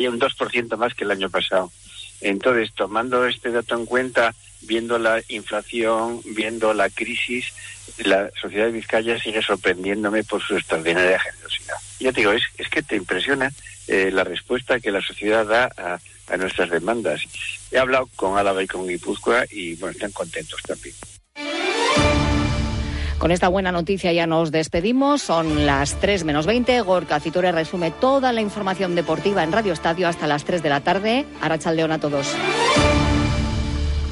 y un 2% más que el año pasado. Entonces, tomando este dato en cuenta, viendo la inflación, viendo la crisis, la sociedad de Vizcaya sigue sorprendiéndome por su extraordinaria generosidad. Ya te digo, es, es que te impresiona eh, la respuesta que la sociedad da a, a nuestras demandas. He hablado con Álava y con Guipúzcoa y bueno, están contentos también. Con esta buena noticia ya nos despedimos. Son las 3 menos 20. Gorka Citore resume toda la información deportiva en Radio Estadio hasta las 3 de la tarde. Arachaldeón a todos.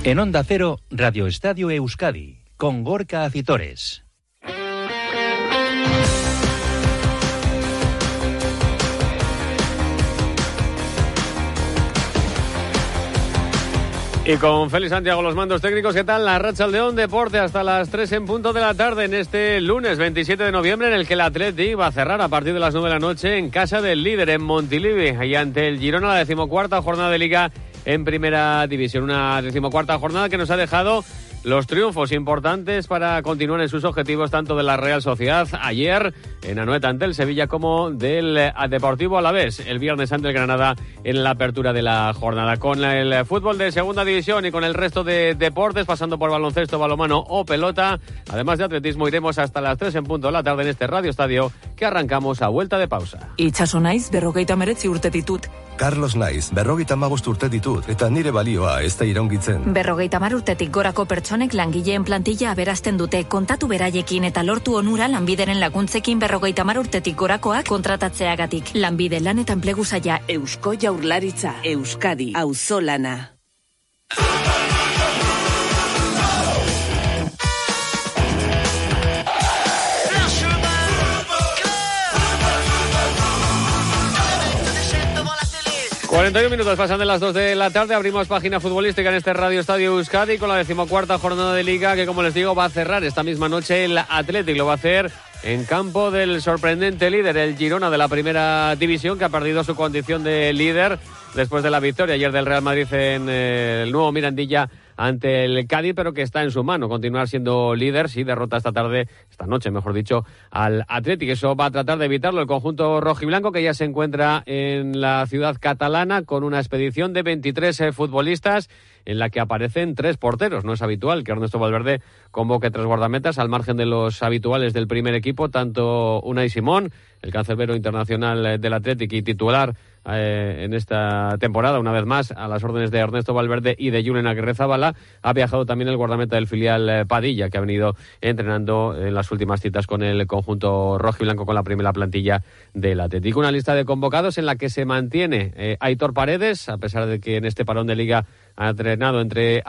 En Onda Cero, Radio Estadio Euskadi, con Gorka Acitores. Y con Félix Santiago, los mandos técnicos, ¿qué tal? La Racha Aldeón Deporte hasta las 3 en punto de la tarde en este lunes 27 de noviembre en el que el Atleti va a cerrar a partir de las 9 de la noche en casa del líder en Montilivi y ante el Girona la decimocuarta jornada de liga en primera división. Una decimocuarta jornada que nos ha dejado los triunfos importantes para continuar en sus objetivos tanto de la Real Sociedad ayer en Anoeta ante el Sevilla como del eh, Deportivo Alavés el viernes ante el Granada en la apertura de la jornada. Con el fútbol de segunda división y con el resto de deportes pasando por baloncesto, balomano o pelota, además de atletismo iremos hasta las 3 en punto de la tarde en este Radio Estadio que arrancamos a vuelta de pausa. Itxaso naiz berrogeita meretzi urte ditut. Carlos naiz berrogeita mabost urte ditut eta nire balioa ez da iraungitzen. Berrogeita mar urtetik gorako pertsonek langileen plantilla aberazten dute kontatu beraiekin eta lortu onura lanbideren laguntzekin berrogeita mar urtetik gorakoak kontratatzeagatik. Lanbide lan eta enplegu zaila Eusko Jaurlaritza, Euskadi, Auzolana. 41 minutos pasan de las 2 de la tarde. Abrimos página futbolística en este Radio Estadio Euskadi con la decimocuarta jornada de Liga que, como les digo, va a cerrar esta misma noche el Athletic. Lo va a hacer en campo del sorprendente líder, el Girona de la primera división, que ha perdido su condición de líder después de la victoria ayer del Real Madrid en eh, el nuevo Mirandilla ante el Cádiz, pero que está en su mano continuar siendo líder si derrota esta tarde, esta noche, mejor dicho, al Atlético. Eso va a tratar de evitarlo el conjunto rojiblanco que ya se encuentra en la ciudad catalana con una expedición de 23 eh, futbolistas en la que aparecen tres porteros. No es habitual que Ernesto Valverde convoque tres guardametas al margen de los habituales del primer equipo, tanto Unai Simón, el cancerbero internacional eh, del Atlético y titular eh, en esta temporada, una vez más, a las órdenes de Ernesto Valverde y de Julen Aguirre-Zabala. Ha viajado también el guardameta del filial eh, Padilla, que ha venido entrenando en las últimas citas con el conjunto rojo y blanco con la primera plantilla del Atlético. Una lista de convocados en la que se mantiene eh, Aitor Paredes, a pesar de que en este parón de liga ha entrenado entre,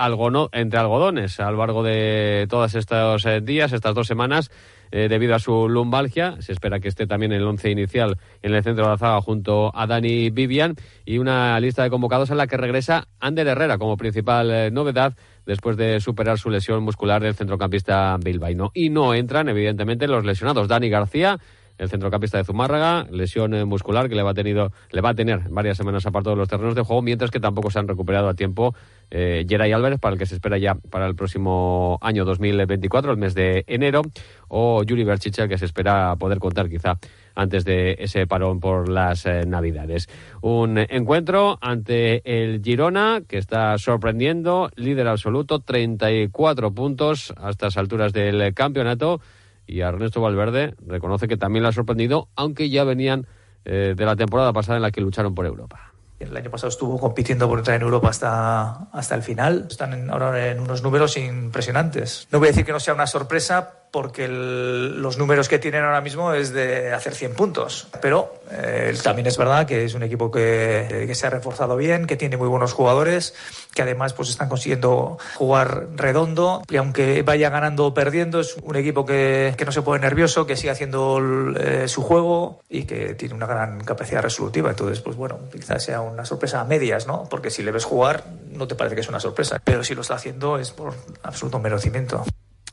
entre algodones a lo largo de todos estos días, estas dos semanas. Eh, debido a su lumbalgia. Se espera que esté también en el once inicial en el centro de la zaga junto a Dani Vivian y una lista de convocados en la que regresa Ander Herrera como principal eh, novedad después de superar su lesión muscular del centrocampista bilbaíno. Y no entran, evidentemente, los lesionados. Dani García, el centrocampista de Zumárraga, lesión eh, muscular que le va, tenido, le va a tener varias semanas apartado de los terrenos de juego, mientras que tampoco se han recuperado a tiempo eh, Álvarez, para el que se espera ya para el próximo año 2024, el mes de enero, o Yuri Berchicha, que se espera poder contar quizá antes de ese parón por las eh, Navidades. Un encuentro ante el Girona, que está sorprendiendo, líder absoluto, 34 puntos a estas alturas del campeonato y Ernesto Valverde reconoce que también le ha sorprendido, aunque ya venían eh, de la temporada pasada en la que lucharon por Europa. El año pasado estuvo compitiendo por entrar en Europa hasta, hasta el final. Están ahora en unos números impresionantes. No voy a decir que no sea una sorpresa, porque el, los números que tienen ahora mismo es de hacer 100 puntos. Pero eh, también es verdad que es un equipo que, que, se ha reforzado bien, que tiene muy buenos jugadores, que además pues están consiguiendo jugar redondo y aunque vaya ganando o perdiendo es un equipo que, que no se pone nervioso, que sigue haciendo eh, su juego y que tiene una gran capacidad resolutiva. Entonces, pues bueno, quizás sea una sorpresa a medias, ¿no? Porque si le ves jugar no te parece que es una sorpresa, pero si lo está haciendo es por absoluto merecimiento.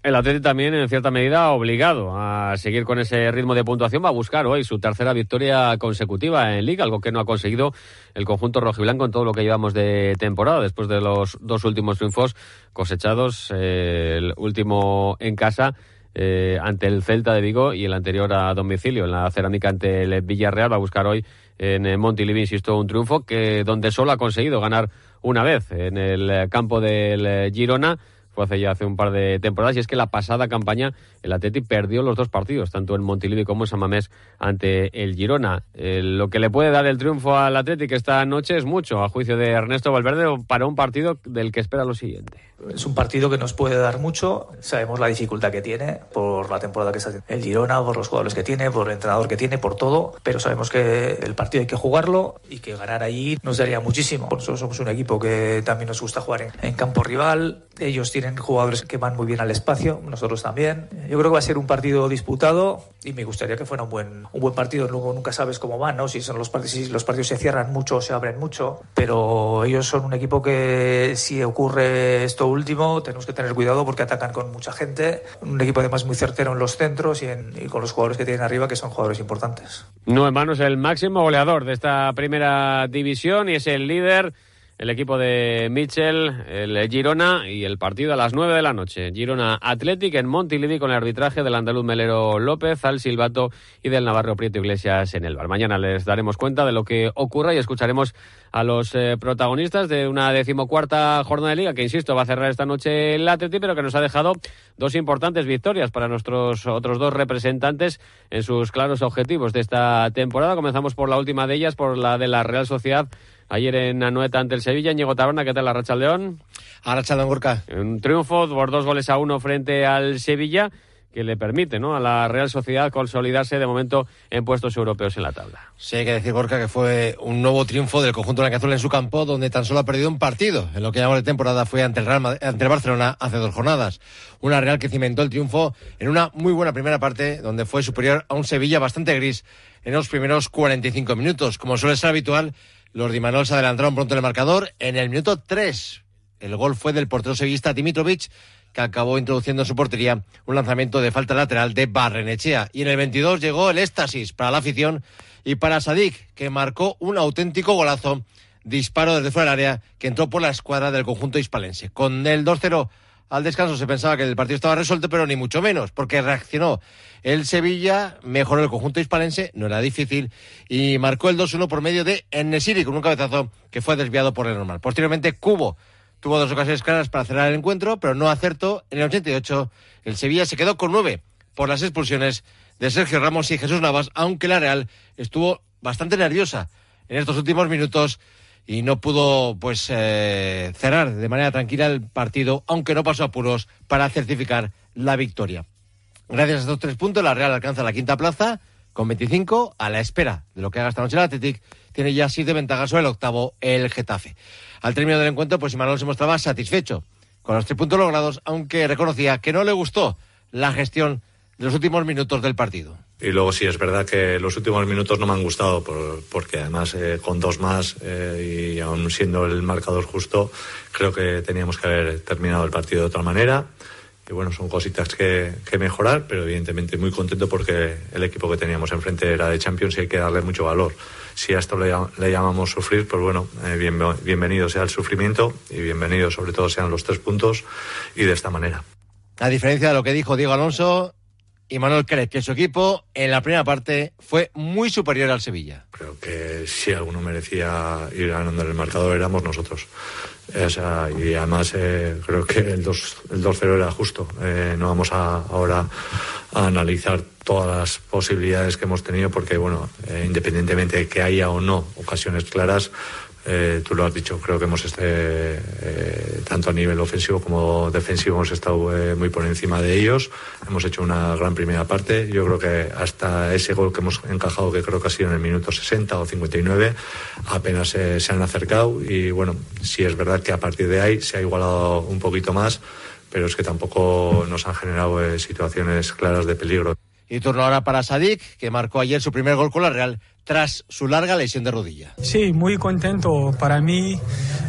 El Atlético también, en cierta medida, obligado a seguir con ese ritmo de puntuación, va a buscar hoy su tercera victoria consecutiva en Liga, algo que no ha conseguido el conjunto rojiblanco en todo lo que llevamos de temporada, después de los dos últimos triunfos cosechados, eh, el último en casa eh, ante el Celta de Vigo y el anterior a domicilio en la cerámica ante el Villarreal. Va a buscar hoy en Montilivi, insisto, un triunfo que donde solo ha conseguido ganar una vez en el campo del Girona fue hace ya hace un par de temporadas y es que la pasada campaña el Atleti perdió los dos partidos, tanto en Montilivi como en San Mamés ante el Girona. Eh, lo que le puede dar el triunfo al Atleti esta noche es mucho, a juicio de Ernesto Valverde, para un partido del que espera lo siguiente. Es un partido que nos puede dar mucho. Sabemos la dificultad que tiene por la temporada que está el Girona, por los jugadores que tiene, por el entrenador que tiene, por todo. Pero sabemos que el partido hay que jugarlo y que ganar ahí nos daría muchísimo. Nosotros somos un equipo que también nos gusta jugar en, campo rival. Ellos tienen jugadores que van muy bien al espacio, nosotros también. Yo creo que va a ser un partido disputado y me gustaría que fuera un buen, un buen partido. Luego nunca sabes cómo van, ¿no? Si, son los, partidos, si los partidos se cierran mucho o se abren mucho. Pero ellos son un equipo que si ocurre esto último, tenemos que tener cuidado porque atacan con mucha gente. Un equipo además muy certero en los centros y, con los jugadores que tienen arriba, que son jugadores importantes. No, hermano, es el máximo goleador de esta primera división y es el líder el equipo de Mitchell, el Girona y el partido a las 9 de la noche. Girona Athletic en Montilivi con el arbitraje del andaluz Melero López, al Silbato y del Navarro Prieto Iglesias en el bar. Mañana les daremos cuenta de lo que ocurra y escucharemos a los eh, protagonistas de una decimocuarta jornada de liga que, insisto, va a cerrar esta noche el Athletic, pero que nos ha dejado dos importantes victorias para nuestros otros dos representantes en sus claros objetivos de esta temporada. Comenzamos por la última de ellas, por la de la Real Sociedad ayer en Anoeta ante el Sevilla. Ñigo Taberna, ¿qué tal la Racha León? A Racha Gorka. Un triunfo por dos goles a uno frente al Sevilla que le permite ¿no? a la Real Sociedad consolidarse de momento en puestos europeos en la tabla. Sí, hay que decir, Gorka, que fue un nuevo triunfo del conjunto Azul en su campo, donde tan solo ha perdido un partido. En lo que llamamos de temporada fue ante el, Real, ante el Barcelona hace dos jornadas. Una Real que cimentó el triunfo en una muy buena primera parte, donde fue superior a un Sevilla bastante gris en los primeros 45 minutos. Como suele ser habitual, los Dimanol se adelantaron pronto en el marcador en el minuto 3. El gol fue del portero sevillista Dimitrovic, que acabó introduciendo en su portería un lanzamiento de falta lateral de Barrenechea. Y en el 22 llegó el éxtasis para la afición y para Sadik, que marcó un auténtico golazo, disparo desde fuera del área, que entró por la escuadra del conjunto hispalense. Con el 2-0 al descanso se pensaba que el partido estaba resuelto, pero ni mucho menos, porque reaccionó el Sevilla, mejoró el conjunto hispalense, no era difícil, y marcó el 2-1 por medio de Enesiri, con un cabezazo que fue desviado por el normal. Posteriormente, Cubo tuvo dos ocasiones claras para cerrar el encuentro, pero no acertó. En el 88, el Sevilla se quedó con nueve por las expulsiones de Sergio Ramos y Jesús Navas, aunque la Real estuvo bastante nerviosa en estos últimos minutos y no pudo pues eh, cerrar de manera tranquila el partido, aunque no pasó apuros para certificar la victoria. Gracias a estos tres puntos, la Real alcanza la quinta plaza con 25 a la espera de lo que haga esta noche el Athletic. Tiene ya siete ventajas sobre el octavo, el Getafe. Al término del encuentro, pues Imanol se mostraba satisfecho con los tres puntos logrados, aunque reconocía que no le gustó la gestión de los últimos minutos del partido. Y luego sí es verdad que los últimos minutos no me han gustado porque además eh, con dos más eh, y aún siendo el marcador justo creo que teníamos que haber terminado el partido de otra manera. Y bueno, son cositas que, mejorar, pero evidentemente muy contento porque el equipo que teníamos enfrente era de Champions y hay que darle mucho valor. Si a esto le, llamamos sufrir, pues bueno, eh, bienvenido sea el sufrimiento y bienvenido sobre todo sean los tres puntos y de esta manera. A diferencia de lo que dijo Diego Alonso, y Manuel cree que su equipo en la primera parte fue muy superior al Sevilla. Creo que si alguno merecía ir ganando en el marcador éramos nosotros. O sea, y además eh, creo que el 2-0 el era justo. Eh, no vamos a, ahora a analizar todas las posibilidades que hemos tenido porque, bueno, eh, independientemente de que haya o no ocasiones claras, eh, tú lo has dicho, creo que hemos este, eh, tanto a nivel ofensivo como defensivo hemos estado eh, muy por encima de ellos. Hemos hecho una gran primera parte. Yo creo que hasta ese gol que hemos encajado, que creo que ha sido en el minuto 60 o 59, apenas se han acercado. Y bueno, sí es verdad que a partir de ahí se ha igualado un poquito más, pero es que tampoco nos han generado situaciones claras de peligro. Y turno ahora para Sadik, que marcó ayer su primer gol con la Real tras su larga lesión de rodilla. Sí, muy contento. Para mí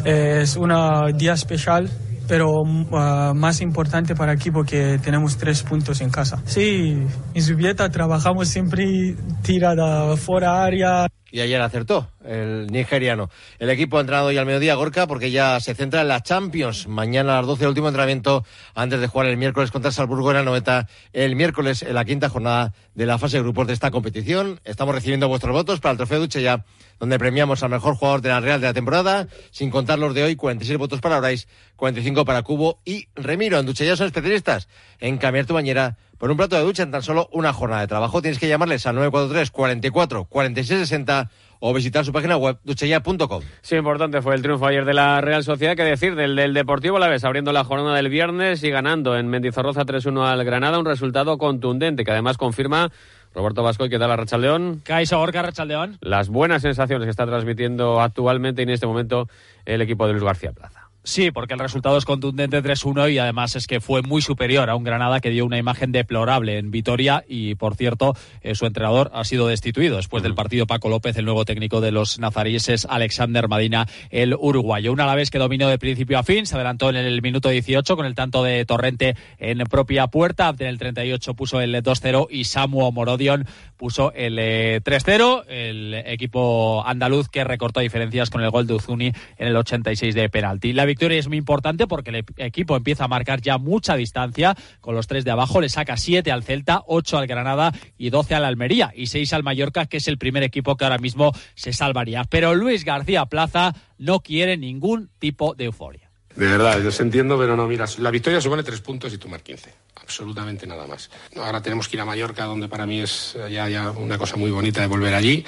es un día especial pero uh, más importante para el equipo que tenemos tres puntos en casa. Sí, en Zubieta trabajamos siempre tirada fuera área. Y ayer acertó el nigeriano. El equipo ha entrenado hoy al mediodía, Gorka, porque ya se centra en la Champions. Mañana a las 12, el último entrenamiento antes de jugar el miércoles contra Salzburgo en la noveta. El miércoles en la quinta jornada de la fase de grupos de esta competición. Estamos recibiendo vuestros votos para el trofeo Duche ya, donde premiamos al mejor jugador de la Real de la temporada. Sin contar los de hoy, 46 votos para Brais, 45 para Cubo y Remiro. En Duche ya son especialistas en cambiar tu bañera por un plato de ducha en tan solo una jornada de trabajo. Tienes que llamarles al 943 44 46 60 o visitar su página web duchaya.com. Sí, importante fue el triunfo ayer de la Real Sociedad, que decir, del, del Deportivo La Vez, abriendo la jornada del viernes y ganando en Mendizorroza 3-1 al Granada, un resultado contundente que además confirma Roberto Vasco, ¿y qué tal a Rachaldeón? Caiso Gorka Rachaldeón. Las buenas sensaciones que está transmitiendo actualmente y en este momento el equipo de Luis García Plaza. Sí, porque el resultado es contundente 3-1 y además es que fue muy superior a un Granada que dio una imagen deplorable en Vitoria y, por cierto, eh, su entrenador ha sido destituido después del partido Paco López, el nuevo técnico de los nazaríes, Alexander Madina, el uruguayo. Un Alavés que dominó de principio a fin, se adelantó en el minuto 18 con el tanto de Torrente en propia puerta, en el 38 puso el 2-0 y Samuel Morodion puso el 3-0, eh, el equipo andaluz que recortó diferencias con el gol de Uzuni en el 86 de penalti. La victoria es muy importante porque el equipo empieza a marcar ya mucha distancia con los tres de abajo, le saca 7 al Celta, 8 al Granada y 12 al Almería y 6 al Mallorca, que es el primer equipo que ahora mismo se salvaría. Pero Luis García Plaza no quiere ningún tipo de euforia. De verdad, yo se entiendo, pero no, mira, la victoria supone tres puntos y tomar 15. Absolutamente nada más. Ahora tenemos que ir a Mallorca, donde para mí es ya, ya una cosa muy bonita de volver allí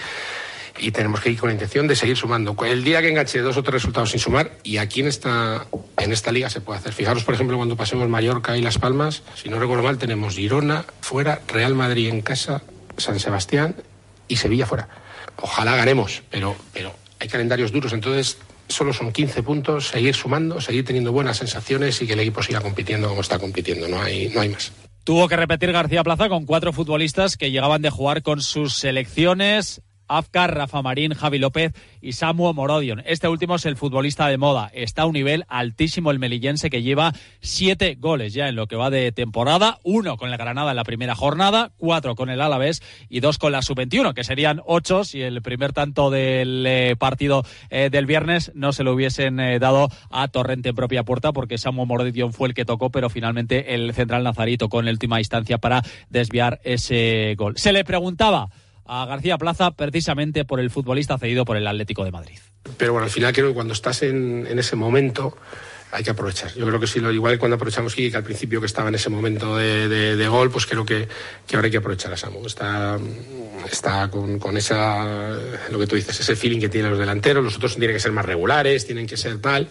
y tenemos que ir con la intención de seguir sumando. El día que enganche dos o tres resultados sin sumar, y aquí en esta, en esta liga se puede hacer. Fijaros, por ejemplo, cuando pasemos Mallorca y Las Palmas, si no recuerdo mal, tenemos Girona fuera, Real Madrid en casa, San Sebastián y Sevilla fuera. Ojalá ganemos, pero, pero hay calendarios duros, entonces solo son 15 puntos, seguir sumando, seguir teniendo buenas sensaciones y que el equipo siga compitiendo como está compitiendo, no hay, no hay más. Tuvo que repetir García Plaza con cuatro futbolistas que llegaban de jugar con sus selecciones Afkar, Rafa Marín, Javi López y Samuel Morodion. Este último es el futbolista de moda. Está a un nivel altísimo el melillense que lleva siete goles ya en lo que va de temporada. Uno con la Granada en la primera jornada, cuatro con el Alavés y dos con la Sub-21, que serían ocho si el primer tanto del eh, partido eh, del viernes no se lo hubiesen eh, dado a Torrente en propia puerta, porque Samuel Morodion fue el que tocó, pero finalmente el central en la última instancia para desviar ese gol. Se le preguntaba a García Plaza precisamente por el futbolista cedido por el Atlético de Madrid. Pero bueno, al final creo que cuando estás en, en ese momento hay que aprovechar. Yo creo que sí, lo igual cuando aprovechamos que al principio que estaba en ese momento de, de, de gol, pues creo que, que, ahora hay que aprovechar a Samu. Está, está con, con, esa, lo que tú dices, ese feeling que tienen los delanteros, los otros tienen que ser más regulares, tienen que ser tal,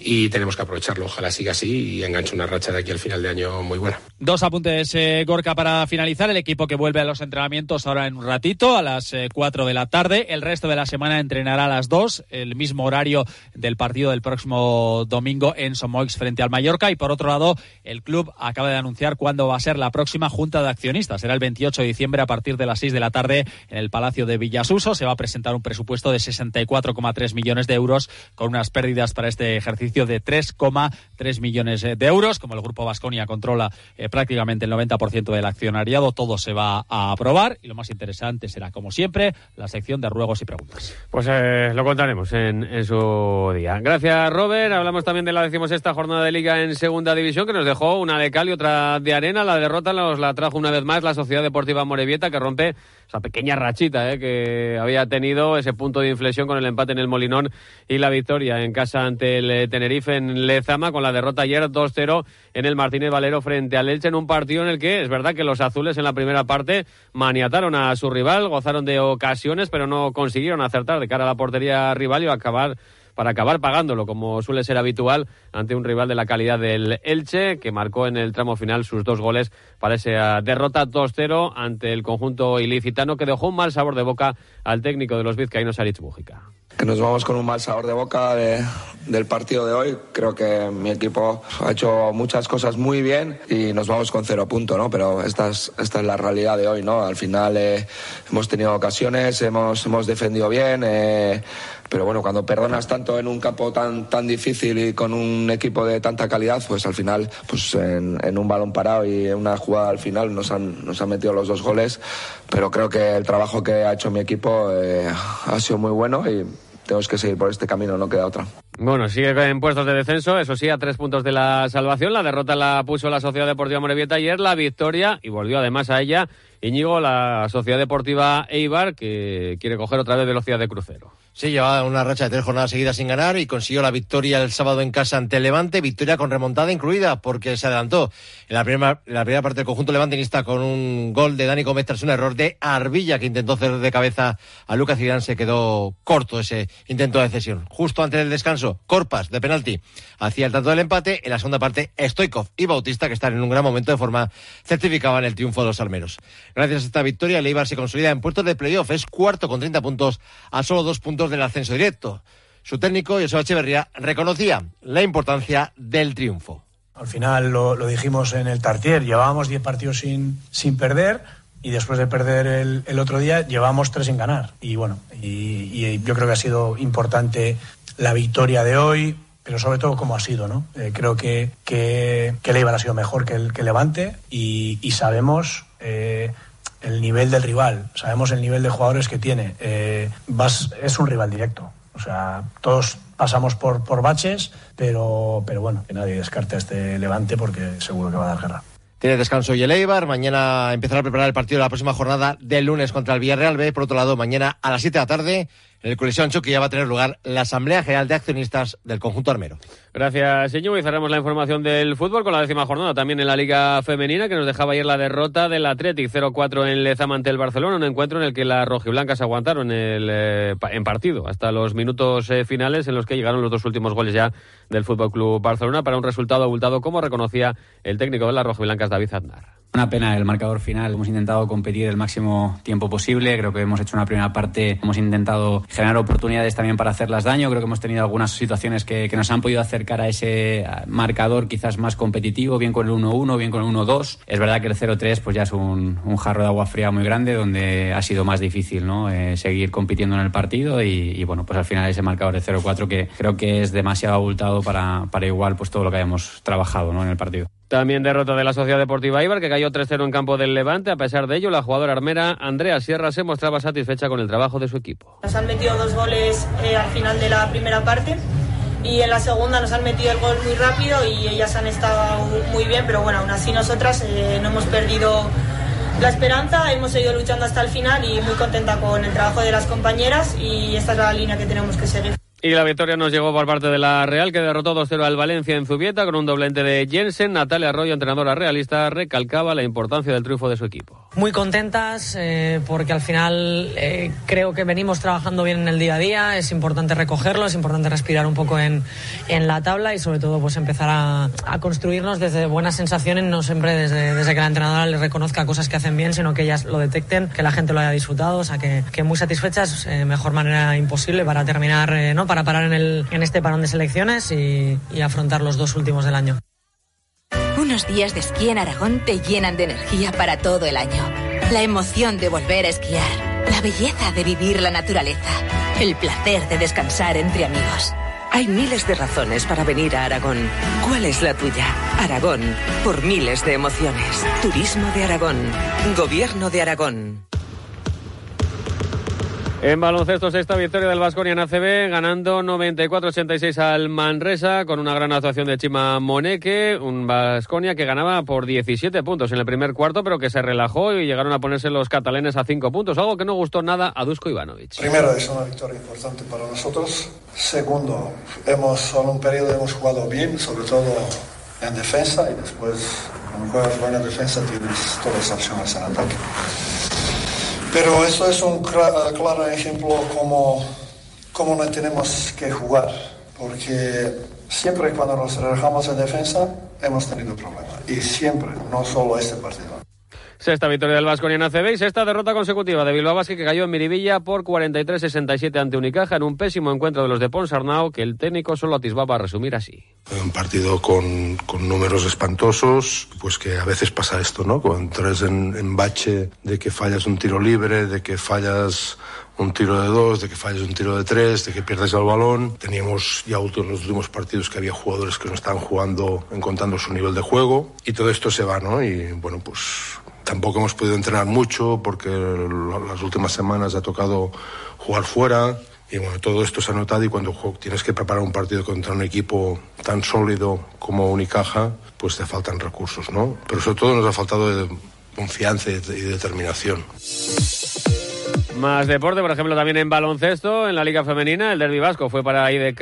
y tenemos que aprovecharlo. Ojalá siga así y enganche una racha de aquí al final de año muy buena. Dos apuntes, eh, Gorka, para finalizar. El equipo que vuelve a los entrenamientos ahora en un ratito, a las eh, 4 de la tarde. El resto de la semana entrenará a las 2, el mismo horario del partido del próximo domingo en Somoix frente al Mallorca. Y por otro lado, el club acaba de anunciar cuándo va a ser la próxima junta de accionistas. Será el 28 de diciembre a partir de las 6 de la tarde en el Palacio de Villasuso. Se va a presentar un presupuesto de 64,3 millones de euros con unas pérdidas para este ejercicio de 3,3 millones de euros. Como el Grupo Vasconia controla eh, prácticamente el 90% del accionariado, todo se va a aprobar y lo más interesante será, como siempre, la sección de ruegos y preguntas. Pues eh, lo contaremos en, su día. Gracias, Robert. Hablamos también de la decimosexta jornada de Liga en Segunda División, que nos dejó una de cal y otra de arena. La derrota nos la trajo una vez más la Sociedad Deportiva Morevieta, que rompe esa pequeña rachita eh, que había tenido, ese punto de inflexión con el empate en el Molinón y la victoria en casa ante el eh, Tenerife en Lezama, con la derrota ayer 2-0 en el Martínez Valero frente al Elche en un partido en el que es verdad que los azules en la primera parte maniataron a su rival, gozaron de ocasiones, pero no consiguieron acertar de cara a la portería rival y acabar para acabar pagándolo, como suele ser habitual, ante un rival de la calidad del Elche, que marcó en el tramo final sus dos goles para esa derrota 2-0 ante el conjunto ilicitano, que dejó un mal sabor de boca al técnico de los vizcaínos, Aritz que nos vamos con un mal sabor de boca de, del partido de hoy. Creo que mi equipo ha hecho muchas cosas muy bien y nos vamos con cero puntos, ¿no? Pero esta es, esta es la realidad de hoy, ¿no? Al final eh, hemos tenido ocasiones, hemos, hemos defendido bien. Eh, pero bueno, cuando perdonas tanto en un campo tan, tan difícil y con un equipo de tanta calidad, pues al final, pues en, un balón parado y en una jugada al final nos han, nos han metido los dos goles. Pero creo que el trabajo que ha hecho mi equipo eh, ha sido muy bueno y tenemos que seguir por este camino, no queda otra. Bueno, sigue en puestos de descenso, eso sí, a tres puntos de la salvación. La derrota la puso la Sociedad Deportiva Morevieta ayer, la victoria, y volvió además a ella Íñigo, la Sociedad Deportiva Eibar, que quiere coger otra vez velocidad de crucero. Sí, llevaba una racha de tres jornadas seguidas sin ganar y consiguió la victoria el sábado en casa ante Levante, victoria con remontada incluida porque se adelantó en la primera, la primera parte del conjunto levantinista con un gol de Dani Gómez tras un error de Arbilla que intentó hacer de cabeza a Lucas Zidane, se quedó corto ese intento de cesión. Justo antes del descanso, Corpas de penalti hacía el tanto del empate, en la segunda parte Stoikov y Bautista que están en un gran momento de forma certificaban el triunfo de los almeros. Gracias a esta victoria, el Eibar se consolida en puestos de playoff, es cuarto con 30 puntos a solo dos puntos del ascenso directo. Su técnico, José Echeverría, reconocía la importancia del triunfo. Al final lo, dijimos en el Tartier, llevábamos 10 partidos sin, sin perder y después de perder el, otro día llevamos 3 sin ganar. Y bueno, y, yo creo que ha sido importante la victoria de hoy, pero sobre todo cómo ha sido, ¿no? Eh, creo que, que, que el ha sido mejor que el que Levante y, sabemos... Eh, el nivel del rival, sabemos el nivel de jugadores que tiene. Eh, es un rival directo. O sea, todos pasamos por, por baches, pero, pero bueno, que nadie descarte a este Levante porque seguro que va a dar guerra. Tiene descanso y el Eibar. Mañana empezará a preparar el partido de la próxima jornada del lunes contra el Villarreal B. Por otro lado, mañana a las 7 de la tarde en el Coliseo Ancho que ya va a tener lugar la Asamblea General de Accionistas del conjunto armero. Gracias, señor. Y cerramos la información del fútbol con la décima jornada también en la Liga Femenina que nos dejaba ayer la derrota del Athletic 0-4 en Lezama ante el Barcelona, un encuentro en el que las rojiblancas aguantaron eh, en partido hasta los minutos eh, finales en los que llegaron los dos últimos goles ya del Fútbol Club Barcelona para un resultado abultado como reconocía el técnico de las rojiblancas David Aznar. Una pena el marcador final. Hemos intentado competir el máximo tiempo posible. Creo que hemos hecho una primera parte. Hemos intentado generar oportunidades también para hacerlas daño. Creo que hemos tenido algunas situaciones que, nos han podido acercar a ese marcador quizás más competitivo, bien con el 1-1, bien con el 1-2. Es verdad que el 0-3 pues ya es un, jarro de agua fría muy grande donde ha sido más difícil ¿no? Eh, seguir compitiendo en el partido y, bueno, pues al final ese marcador de 0-4 que creo que es demasiado abultado para, para igual pues todo lo que hayamos trabajado ¿no? en el partido. También derrota de la Sociedad Deportiva Ibar, que cayó 3-0 en campo del Levante. A pesar de ello, la jugadora armera Andrea Sierra se mostraba satisfecha con el trabajo de su equipo. Nos han metido dos goles eh, al final de la primera parte y en la segunda nos han metido el gol muy rápido y ellas han estado muy bien, pero bueno, aún así nosotras eh, no hemos perdido la esperanza, hemos seguido luchando hasta el final y muy contenta con el trabajo de las compañeras y esta es la línea que tenemos que seguir. Y la victoria nos llegó por parte de la Real, que derrotó 2-0 al Valencia en Zubieta con un doblete de Jensen. Natalia Arroyo, entrenadora realista, recalcaba la importancia del triunfo de su equipo. Muy contentas eh, porque al final eh, creo que venimos trabajando bien en el día a día. Es importante recogerlo, es importante respirar un poco en, en la tabla y sobre todo pues empezar a, a, construirnos desde buenas sensaciones, no siempre desde, desde que la entrenadora les reconozca cosas que hacen bien, sino que ellas lo detecten, que la gente lo haya disfrutado. O sea que, que muy satisfechas, eh, mejor manera imposible para terminar, ¿no? Para parar en, el, en este parón de selecciones y, y afrontar los dos últimos del año. Unos días de esquí en Aragón te llenan de energía para todo el año. La emoción de volver a esquiar, la belleza de vivir la naturaleza, el placer de descansar entre amigos. Hay miles de razones para venir a Aragón. ¿Cuál es la tuya? Aragón, por miles de emociones. Turismo de Aragón. Gobierno de Aragón. En baloncesto, sexta victoria del Vasconia en ACB, ganando 94-86 al Manresa, con una gran actuación de Chima Moneque, un Vasconia que ganaba por 17 puntos en el primer cuarto, pero que se relajó y llegaron a ponerse los catalanes a 5 puntos, algo que no gustó nada a Dusko Ivanovic. Primero, es una victoria importante para nosotros. Segundo, hemos, en un periodo hemos jugado bien, sobre todo en defensa, y después, cuando juegas buena defensa, tienes todas las opciones en ataque. Pero eso es un claro ejemplo como, como no tenemos que jugar, porque siempre cuando nos relajamos en defensa hemos tenido problemas, y siempre, no solo este partido. Sexta victoria del Vasco en ACB y sexta derrota consecutiva de Bilbao Basket que cayó en Miribilla por 43-67 ante Unicaja en un pésimo encuentro de los de Ponsarnau que el técnico solo atisbaba a resumir así. Un partido con, con, números espantosos, pues que a veces pasa esto, ¿no? Cuando entras en, en bache de que fallas un tiro libre, de que fallas un tiro de dos, de que falles un tiro de tres, de que pierdes el balón. Teníamos ya en los últimos partidos que había jugadores que no estaban jugando, encontrando su nivel de juego y todo esto se va, ¿no? Y bueno, pues tampoco hemos podido entrenar mucho porque las últimas semanas ha tocado jugar fuera. Y bueno, todo esto se ha notado y cuando tienes que preparar un partido contra un equipo tan sólido como Unicaja, pues te faltan recursos, ¿no? Pero sobre todo nos ha faltado de confianza y determinación. Más deporte, por ejemplo, también en baloncesto, en la Liga Femenina, el Derby Vasco fue para IDK,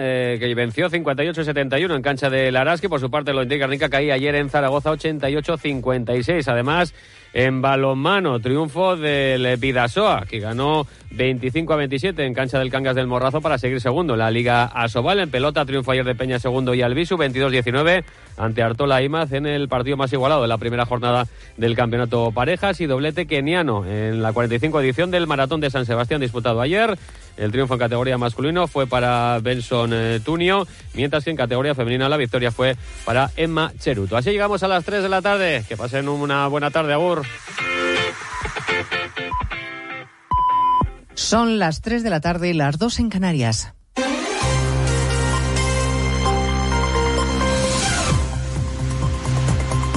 eh, que venció 58-71 en cancha de Laraski. Por su parte, lo indica Rica caía ayer en Zaragoza 88-56. Además, en balonmano, triunfo del Vidasoa, que ganó 25 a 27 en cancha del Cangas del Morrazo para seguir segundo. La Liga Asobal en pelota, triunfo ayer de Peña segundo y Albisu 22-19 ante Artola Imaz en el partido más igualado de la primera jornada del campeonato parejas y doblete keniano en la 45 edición del Maratón de San Sebastián disputado ayer. El triunfo en categoría masculino fue para Benson eh, Tunio, mientras que en categoría femenina la victoria fue para Emma Cheruto. Así llegamos a las 3 de la tarde. Que pasen una buena tarde, Agur. Son las 3 de la tarde y las 2 en Canarias.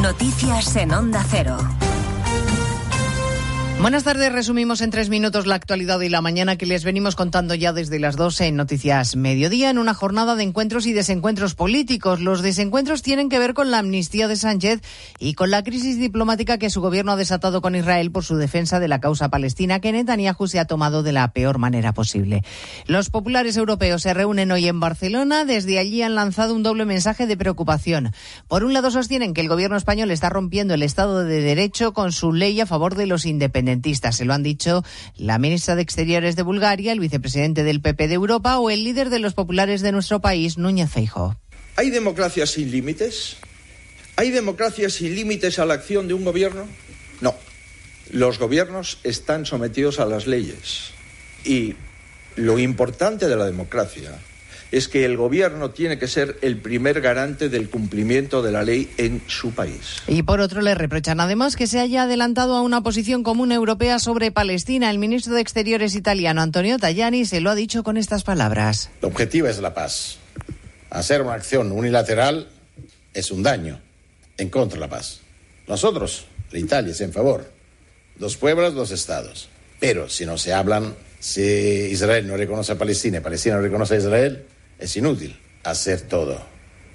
Noticias en Onda Cero. Buenas tardes, resumimos en tres minutos la actualidad y la mañana que les venimos contando ya desde las 12 en Noticias Mediodía en una jornada de encuentros y desencuentros políticos. Los desencuentros tienen que ver con la amnistía de Sánchez y con la crisis diplomática que su gobierno ha desatado con Israel por su defensa de la causa palestina que Netanyahu se ha tomado de la peor manera posible. Los populares europeos se reúnen hoy en Barcelona. Desde allí han lanzado un doble mensaje de preocupación. Por un lado sostienen que el gobierno español está rompiendo el Estado de Derecho con su ley a favor de los independientes se lo han dicho la ministra de Exteriores de Bulgaria, el vicepresidente del PP de Europa o el líder de los populares de nuestro país, Núñez Feijóo. ¿Hay democracia sin límites? ¿Hay democracia sin límites a la acción de un gobierno? No. Los gobiernos están sometidos a las leyes. Y lo importante de la democracia es que el gobierno tiene que ser el primer garante del cumplimiento de la ley en su país. Y por otro, le reprochan además que se haya adelantado a una posición común europea sobre Palestina. El ministro de Exteriores italiano, Antonio Tajani, se lo ha dicho con estas palabras. El objetivo es la paz. Hacer una acción unilateral es un daño en contra de la paz. Nosotros, la Italia, es en favor. Dos pueblos, dos estados. Pero si no se hablan, si Israel no reconoce a Palestina y Palestina no reconoce a Israel, es inútil hacer todo.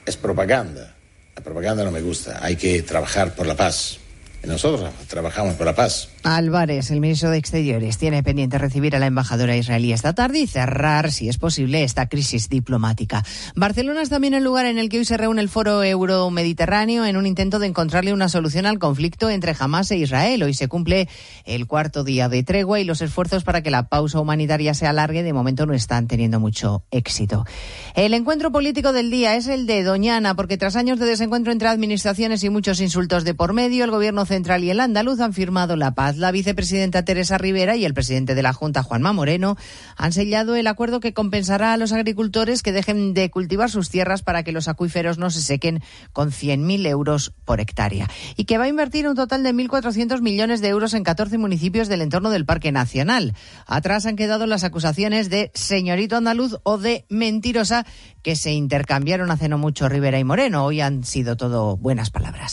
Es propaganda. La propaganda no me gusta. Hay que trabajar por la paz. Nosotros trabajamos por la paz. Álvarez, el ministro de Exteriores, tiene pendiente recibir a la embajadora israelí esta tarde y cerrar, si es posible, esta crisis diplomática. Barcelona es también el lugar en el que hoy se reúne el Foro Euro-Mediterráneo en un intento de encontrarle una solución al conflicto entre Hamas e Israel. Hoy se cumple el cuarto día de tregua y los esfuerzos para que la pausa humanitaria se alargue de momento no están teniendo mucho éxito. El encuentro político del día es el de Doñana, porque tras años de desencuentro entre administraciones y muchos insultos de por medio, el gobierno central y el andaluz han firmado la paz la vicepresidenta Teresa Rivera y el presidente de la Junta, Juanma Moreno, han sellado el acuerdo que compensará a los agricultores que dejen de cultivar sus tierras para que los acuíferos no se sequen con 100.000 euros por hectárea y que va a invertir un total de 1.400 millones de euros en 14 municipios del entorno del Parque Nacional. Atrás han quedado las acusaciones de señorito andaluz o de mentirosa que se intercambiaron hace no mucho Rivera y Moreno. Hoy han sido todo buenas palabras.